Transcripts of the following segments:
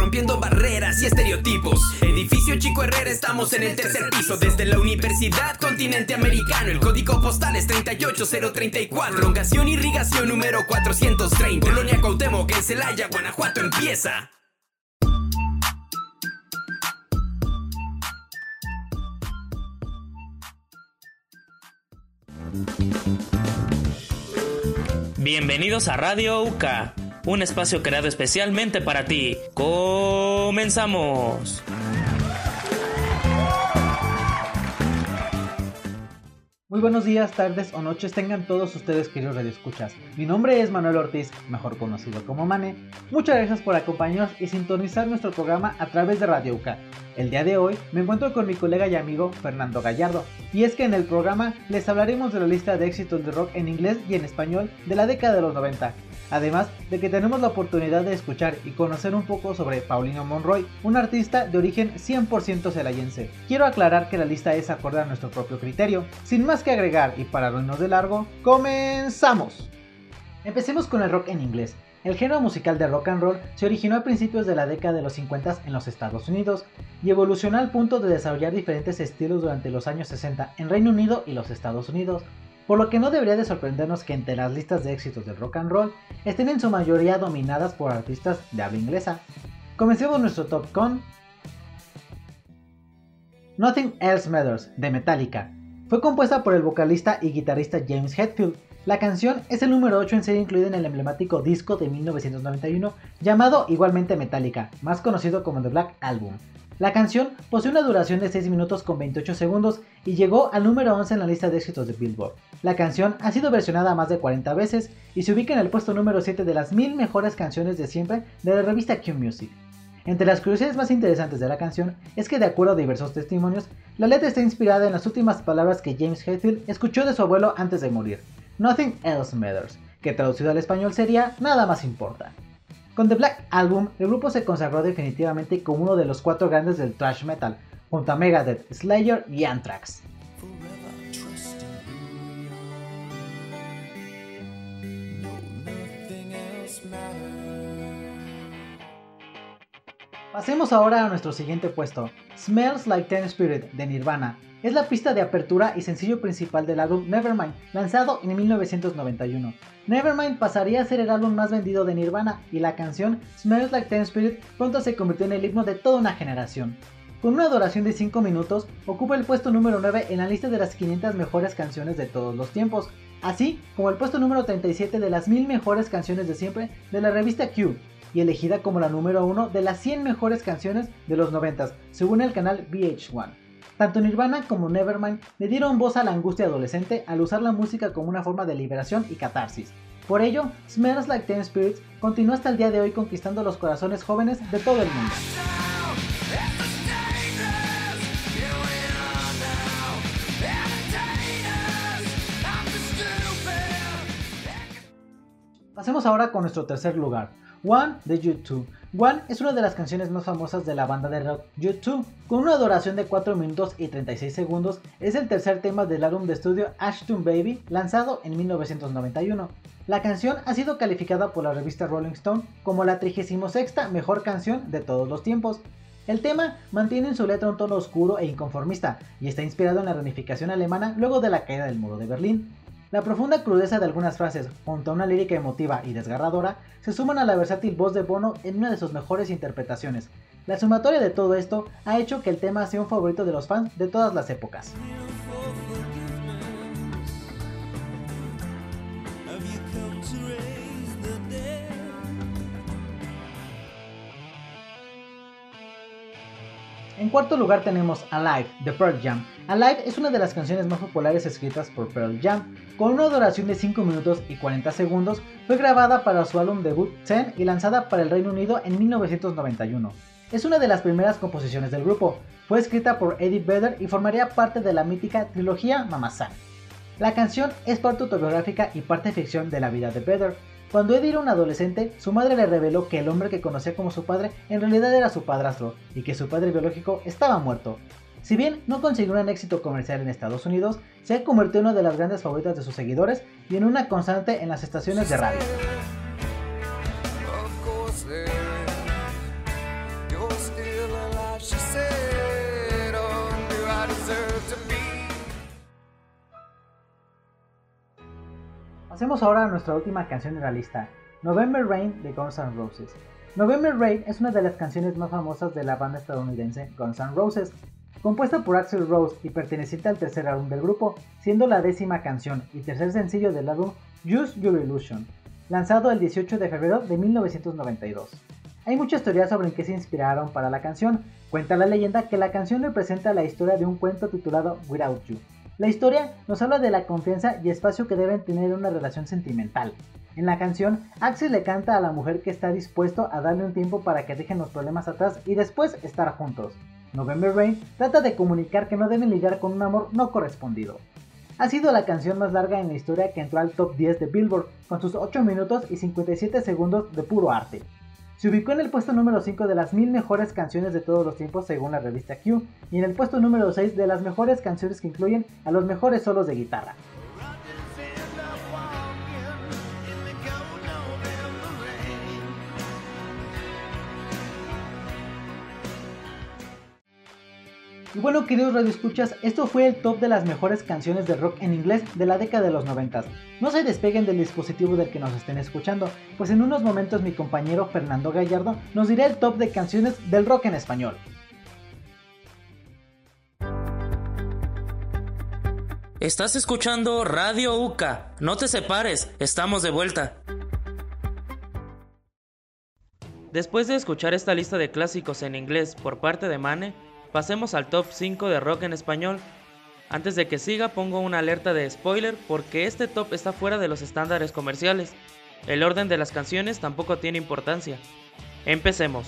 rompiendo barreras y estereotipos. Edificio Chico Herrera, estamos en el tercer piso. Desde la Universidad Continente Americano, el código postal es 38034. Prolongación irrigación número 430. Colonia Cuauhtémoc en Celaya, Guanajuato empieza. Bienvenidos a Radio UCA, un espacio creado especialmente para ti. Comenzamos. Muy buenos días, tardes o noches tengan todos ustedes queridos radioescuchas. Mi nombre es Manuel Ortiz, mejor conocido como Mane. Muchas gracias por acompañarnos y sintonizar nuestro programa a través de Radio UCA. El día de hoy me encuentro con mi colega y amigo Fernando Gallardo, y es que en el programa les hablaremos de la lista de éxitos de rock en inglés y en español de la década de los 90, además de que tenemos la oportunidad de escuchar y conocer un poco sobre Paulino Monroy, un artista de origen 100% celayense. Quiero aclarar que la lista es acorde a nuestro propio criterio. Sin más que agregar y para irnos de largo, comenzamos. Empecemos con el rock en inglés. El género musical de rock and roll se originó a principios de la década de los 50 en los Estados Unidos y evolucionó al punto de desarrollar diferentes estilos durante los años 60 en Reino Unido y los Estados Unidos, por lo que no debería de sorprendernos que entre las listas de éxitos del rock and roll estén en su mayoría dominadas por artistas de habla inglesa. Comencemos nuestro top con Nothing Else Matters de Metallica. Fue compuesta por el vocalista y guitarrista James Hetfield la canción es el número 8 en ser incluida en el emblemático disco de 1991 llamado igualmente Metallica, más conocido como The Black Album. La canción posee una duración de 6 minutos con 28 segundos y llegó al número 11 en la lista de éxitos de Billboard. La canción ha sido versionada más de 40 veces y se ubica en el puesto número 7 de las 1000 mejores canciones de siempre de la revista Q Music. Entre las curiosidades más interesantes de la canción es que de acuerdo a diversos testimonios, la letra está inspirada en las últimas palabras que James Hetfield escuchó de su abuelo antes de morir. Nothing Else Matters, que traducido al español sería Nada más importa. Con The Black Album, el grupo se consagró definitivamente como uno de los cuatro grandes del thrash metal, junto a Megadeth, Slayer y Anthrax. Pasemos ahora a nuestro siguiente puesto, Smells Like Teen Spirit de Nirvana, es la pista de apertura y sencillo principal del álbum Nevermind, lanzado en 1991. Nevermind pasaría a ser el álbum más vendido de Nirvana y la canción Smells Like Teen Spirit pronto se convirtió en el himno de toda una generación. Con una duración de 5 minutos, ocupa el puesto número 9 en la lista de las 500 mejores canciones de todos los tiempos, así como el puesto número 37 de las 1000 mejores canciones de siempre de la revista Q, y elegida como la número 1 de las 100 mejores canciones de los 90, según el canal VH1. Tanto Nirvana como Nevermind le dieron voz a la angustia adolescente al usar la música como una forma de liberación y catarsis. Por ello, Smells Like Teen Spirits continúa hasta el día de hoy conquistando los corazones jóvenes de todo el mundo. Pasemos ahora con nuestro tercer lugar, One de YouTube. One es una de las canciones más famosas de la banda de rock YouTube. Con una duración de 4 minutos y 36 segundos, es el tercer tema del álbum de estudio Ashton Baby, lanzado en 1991. La canción ha sido calificada por la revista Rolling Stone como la 36 mejor canción de todos los tiempos. El tema mantiene en su letra un tono oscuro e inconformista y está inspirado en la reunificación alemana luego de la caída del muro de Berlín. La profunda crudeza de algunas frases, junto a una lírica emotiva y desgarradora, se suman a la versátil voz de Bono en una de sus mejores interpretaciones. La sumatoria de todo esto ha hecho que el tema sea un favorito de los fans de todas las épocas. En cuarto lugar tenemos Alive de Pearl Jam. Alive es una de las canciones más populares escritas por Pearl Jam. Con una duración de 5 minutos y 40 segundos, fue grabada para su álbum debut Ten y lanzada para el Reino Unido en 1991. Es una de las primeras composiciones del grupo. Fue escrita por Eddie Vedder y formaría parte de la mítica trilogía Mama La canción es parte autobiográfica y parte ficción de la vida de Vedder, cuando Eddie era un adolescente, su madre le reveló que el hombre que conocía como su padre en realidad era su padrastro y que su padre biológico estaba muerto. Si bien no consiguió un éxito comercial en Estados Unidos, se ha convertido en una de las grandes favoritas de sus seguidores y en una constante en las estaciones de radio. Pasemos ahora a nuestra última canción de la lista, November Rain de Guns N' Roses. November Rain es una de las canciones más famosas de la banda estadounidense Guns N' Roses, compuesta por Axel Rose y perteneciente al tercer álbum del grupo, siendo la décima canción y tercer sencillo del álbum Use Your Illusion, lanzado el 18 de febrero de 1992. Hay muchas teorías sobre en qué se inspiraron para la canción. Cuenta la leyenda que la canción representa la historia de un cuento titulado Without You. La historia nos habla de la confianza y espacio que deben tener una relación sentimental, en la canción, Axel le canta a la mujer que está dispuesto a darle un tiempo para que dejen los problemas atrás y después estar juntos. November Rain trata de comunicar que no deben lidiar con un amor no correspondido. Ha sido la canción más larga en la historia que entró al top 10 de Billboard, con sus 8 minutos y 57 segundos de puro arte. Se ubicó en el puesto número 5 de las mil mejores canciones de todos los tiempos según la revista Q, y en el puesto número 6 de las mejores canciones que incluyen a los mejores solos de guitarra. Y bueno, queridos radioescuchas, esto fue el top de las mejores canciones de rock en inglés de la década de los 90. No se despeguen del dispositivo del que nos estén escuchando, pues en unos momentos mi compañero Fernando Gallardo nos dirá el top de canciones del rock en español. Estás escuchando Radio UCA. No te separes, estamos de vuelta. Después de escuchar esta lista de clásicos en inglés por parte de Mane, Pasemos al top 5 de rock en español. Antes de que siga pongo una alerta de spoiler porque este top está fuera de los estándares comerciales. El orden de las canciones tampoco tiene importancia. Empecemos.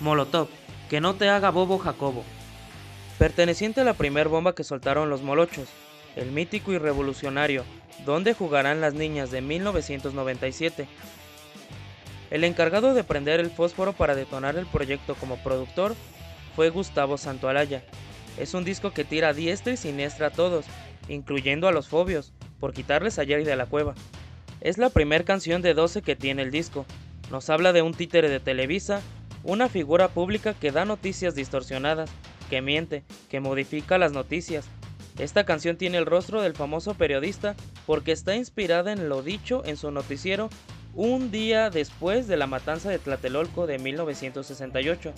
Molotov, que no te haga bobo Jacobo. Perteneciente a la primer bomba que soltaron los molochos, el mítico y revolucionario ¿Dónde jugarán las niñas? de 1997. El encargado de prender el fósforo para detonar el proyecto como productor fue Gustavo Santoalaya. Es un disco que tira a diestra y siniestra a todos, incluyendo a los fobios, por quitarles a Jerry de la cueva. Es la primera canción de 12 que tiene el disco. Nos habla de un títere de Televisa, una figura pública que da noticias distorsionadas, que miente, que modifica las noticias. Esta canción tiene el rostro del famoso periodista porque está inspirada en lo dicho en su noticiero un día después de la matanza de Tlatelolco de 1968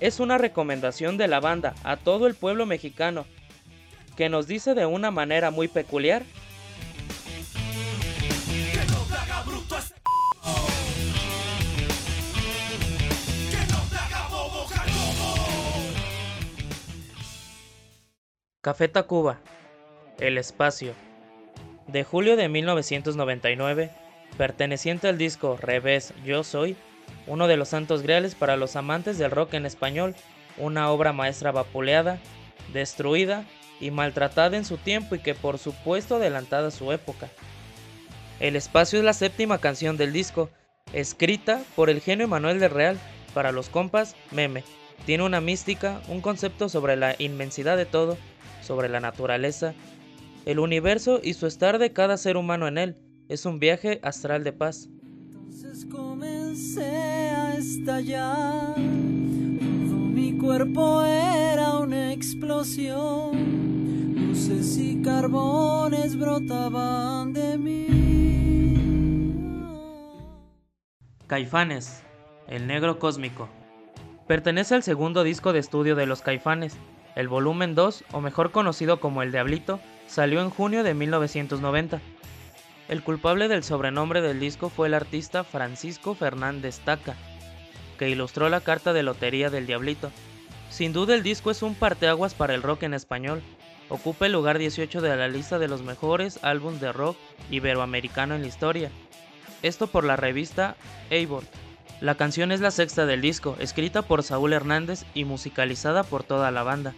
es una recomendación de la banda a todo el pueblo mexicano, que nos dice de una manera muy peculiar. Café Tacuba, El Espacio, de julio de 1999, perteneciente al disco Revés Yo Soy, uno de los santos griales para los amantes del rock en español, una obra maestra vapuleada, destruida y maltratada en su tiempo y que por supuesto adelantada a su época. El espacio es la séptima canción del disco, escrita por el genio Manuel de Real, para los compas, meme. Tiene una mística, un concepto sobre la inmensidad de todo, sobre la naturaleza, el universo y su estar de cada ser humano en él. Es un viaje astral de paz estallar. mi cuerpo era una explosión. Luces y carbones brotaban de mí. Caifanes, el negro cósmico. Pertenece al segundo disco de estudio de los Caifanes. El volumen 2, o mejor conocido como El Diablito, salió en junio de 1990. El culpable del sobrenombre del disco fue el artista Francisco Fernández Taca, que ilustró la carta de lotería del Diablito. Sin duda el disco es un parteaguas para el rock en español. Ocupa el lugar 18 de la lista de los mejores álbumes de rock iberoamericano en la historia. Esto por la revista Eivor. La canción es la sexta del disco, escrita por Saúl Hernández y musicalizada por toda la banda.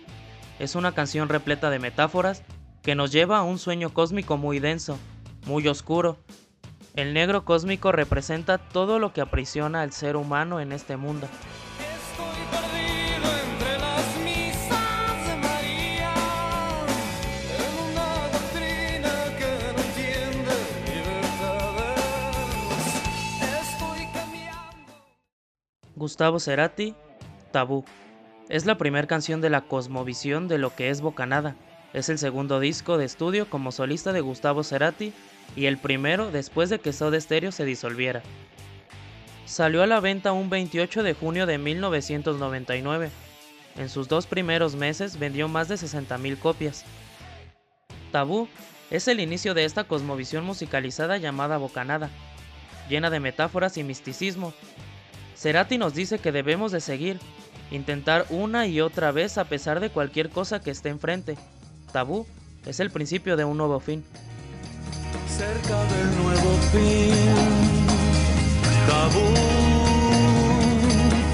Es una canción repleta de metáforas que nos lleva a un sueño cósmico muy denso, muy oscuro, el negro cósmico representa todo lo que aprisiona al ser humano en este mundo. Gustavo Cerati, Tabú. Es la primera canción de la cosmovisión de lo que es Bocanada, Es el segundo disco de estudio como solista de Gustavo Cerati y el primero después de que Soda Stereo se disolviera. Salió a la venta un 28 de junio de 1999. En sus dos primeros meses vendió más de 60.000 copias. Tabú es el inicio de esta cosmovisión musicalizada llamada bocanada, llena de metáforas y misticismo. Cerati nos dice que debemos de seguir, intentar una y otra vez a pesar de cualquier cosa que esté enfrente. Tabú es el principio de un nuevo fin. Cerca del nuevo fin tabú,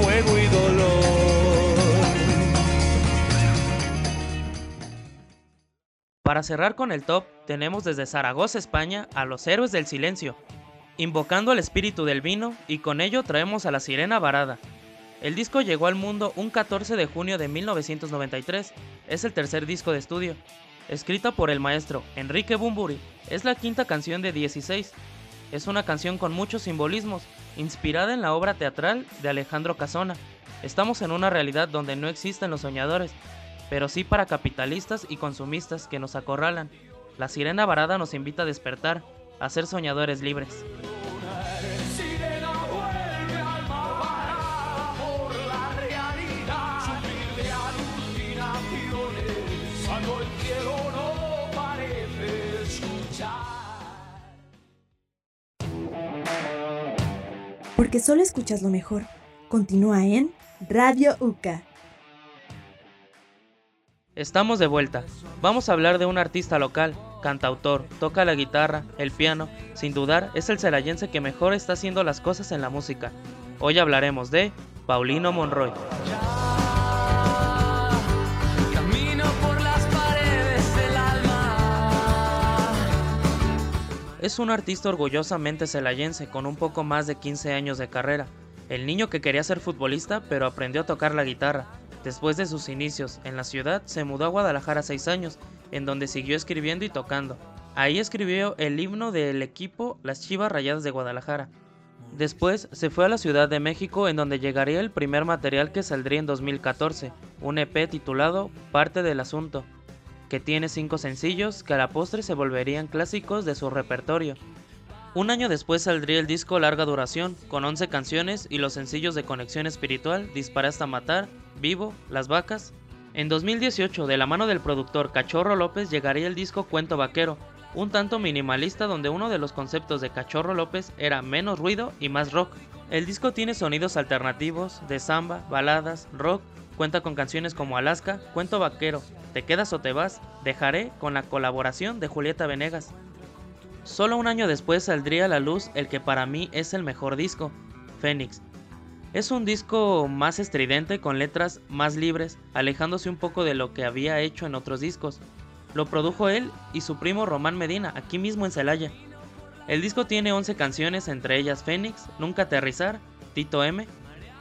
fuego y dolor. Para cerrar con el top, tenemos desde Zaragoza, España, a los héroes del silencio, invocando al espíritu del vino y con ello traemos a la sirena varada. El disco llegó al mundo un 14 de junio de 1993, es el tercer disco de estudio. Escrita por el maestro Enrique Bumburi, es la quinta canción de 16. Es una canción con muchos simbolismos, inspirada en la obra teatral de Alejandro Casona. Estamos en una realidad donde no existen los soñadores, pero sí para capitalistas y consumistas que nos acorralan. La sirena varada nos invita a despertar, a ser soñadores libres. Solo escuchas lo mejor. Continúa en Radio UCA. Estamos de vuelta. Vamos a hablar de un artista local, cantautor, toca la guitarra, el piano. Sin dudar, es el celayense que mejor está haciendo las cosas en la música. Hoy hablaremos de Paulino Monroy. Es un artista orgullosamente celayense con un poco más de 15 años de carrera. El niño que quería ser futbolista pero aprendió a tocar la guitarra. Después de sus inicios en la ciudad, se mudó a Guadalajara 6 años, en donde siguió escribiendo y tocando. Ahí escribió el himno del equipo Las Chivas Rayadas de Guadalajara. Después se fue a la Ciudad de México en donde llegaría el primer material que saldría en 2014, un EP titulado Parte del Asunto, que tiene cinco sencillos que a la postre se volverían clásicos de su repertorio. Un año después saldría el disco Larga Duración, con 11 canciones y los sencillos de Conexión Espiritual, Dispara hasta Matar, Vivo, Las Vacas. En 2018, de la mano del productor Cachorro López, llegaría el disco Cuento Vaquero, un tanto minimalista donde uno de los conceptos de Cachorro López era menos ruido y más rock. El disco tiene sonidos alternativos, de samba, baladas, rock, cuenta con canciones como Alaska, Cuento Vaquero, te quedas o te vas, dejaré con la colaboración de Julieta Venegas. Solo un año después saldría a la luz el que para mí es el mejor disco, Fénix. Es un disco más estridente con letras más libres, alejándose un poco de lo que había hecho en otros discos. Lo produjo él y su primo Román Medina, aquí mismo en Celaya. El disco tiene 11 canciones, entre ellas Fénix, Nunca Aterrizar, Tito M.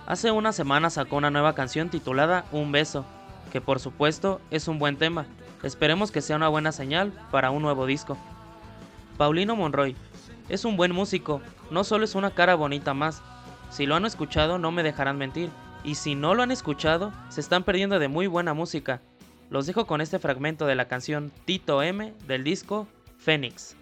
Hace una semana sacó una nueva canción titulada Un Beso, que por supuesto es un buen tema. Esperemos que sea una buena señal para un nuevo disco. Paulino Monroy es un buen músico, no solo es una cara bonita más. Si lo han escuchado no me dejarán mentir, y si no lo han escuchado se están perdiendo de muy buena música. Los dejo con este fragmento de la canción Tito M del disco Fénix.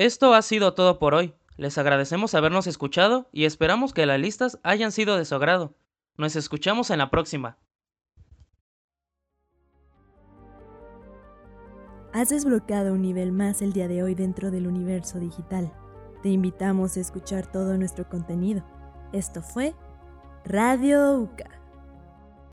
Esto ha sido todo por hoy. Les agradecemos habernos escuchado y esperamos que las listas hayan sido de su agrado. Nos escuchamos en la próxima. Has desbloqueado un nivel más el día de hoy dentro del universo digital. Te invitamos a escuchar todo nuestro contenido. Esto fue Radio UCA.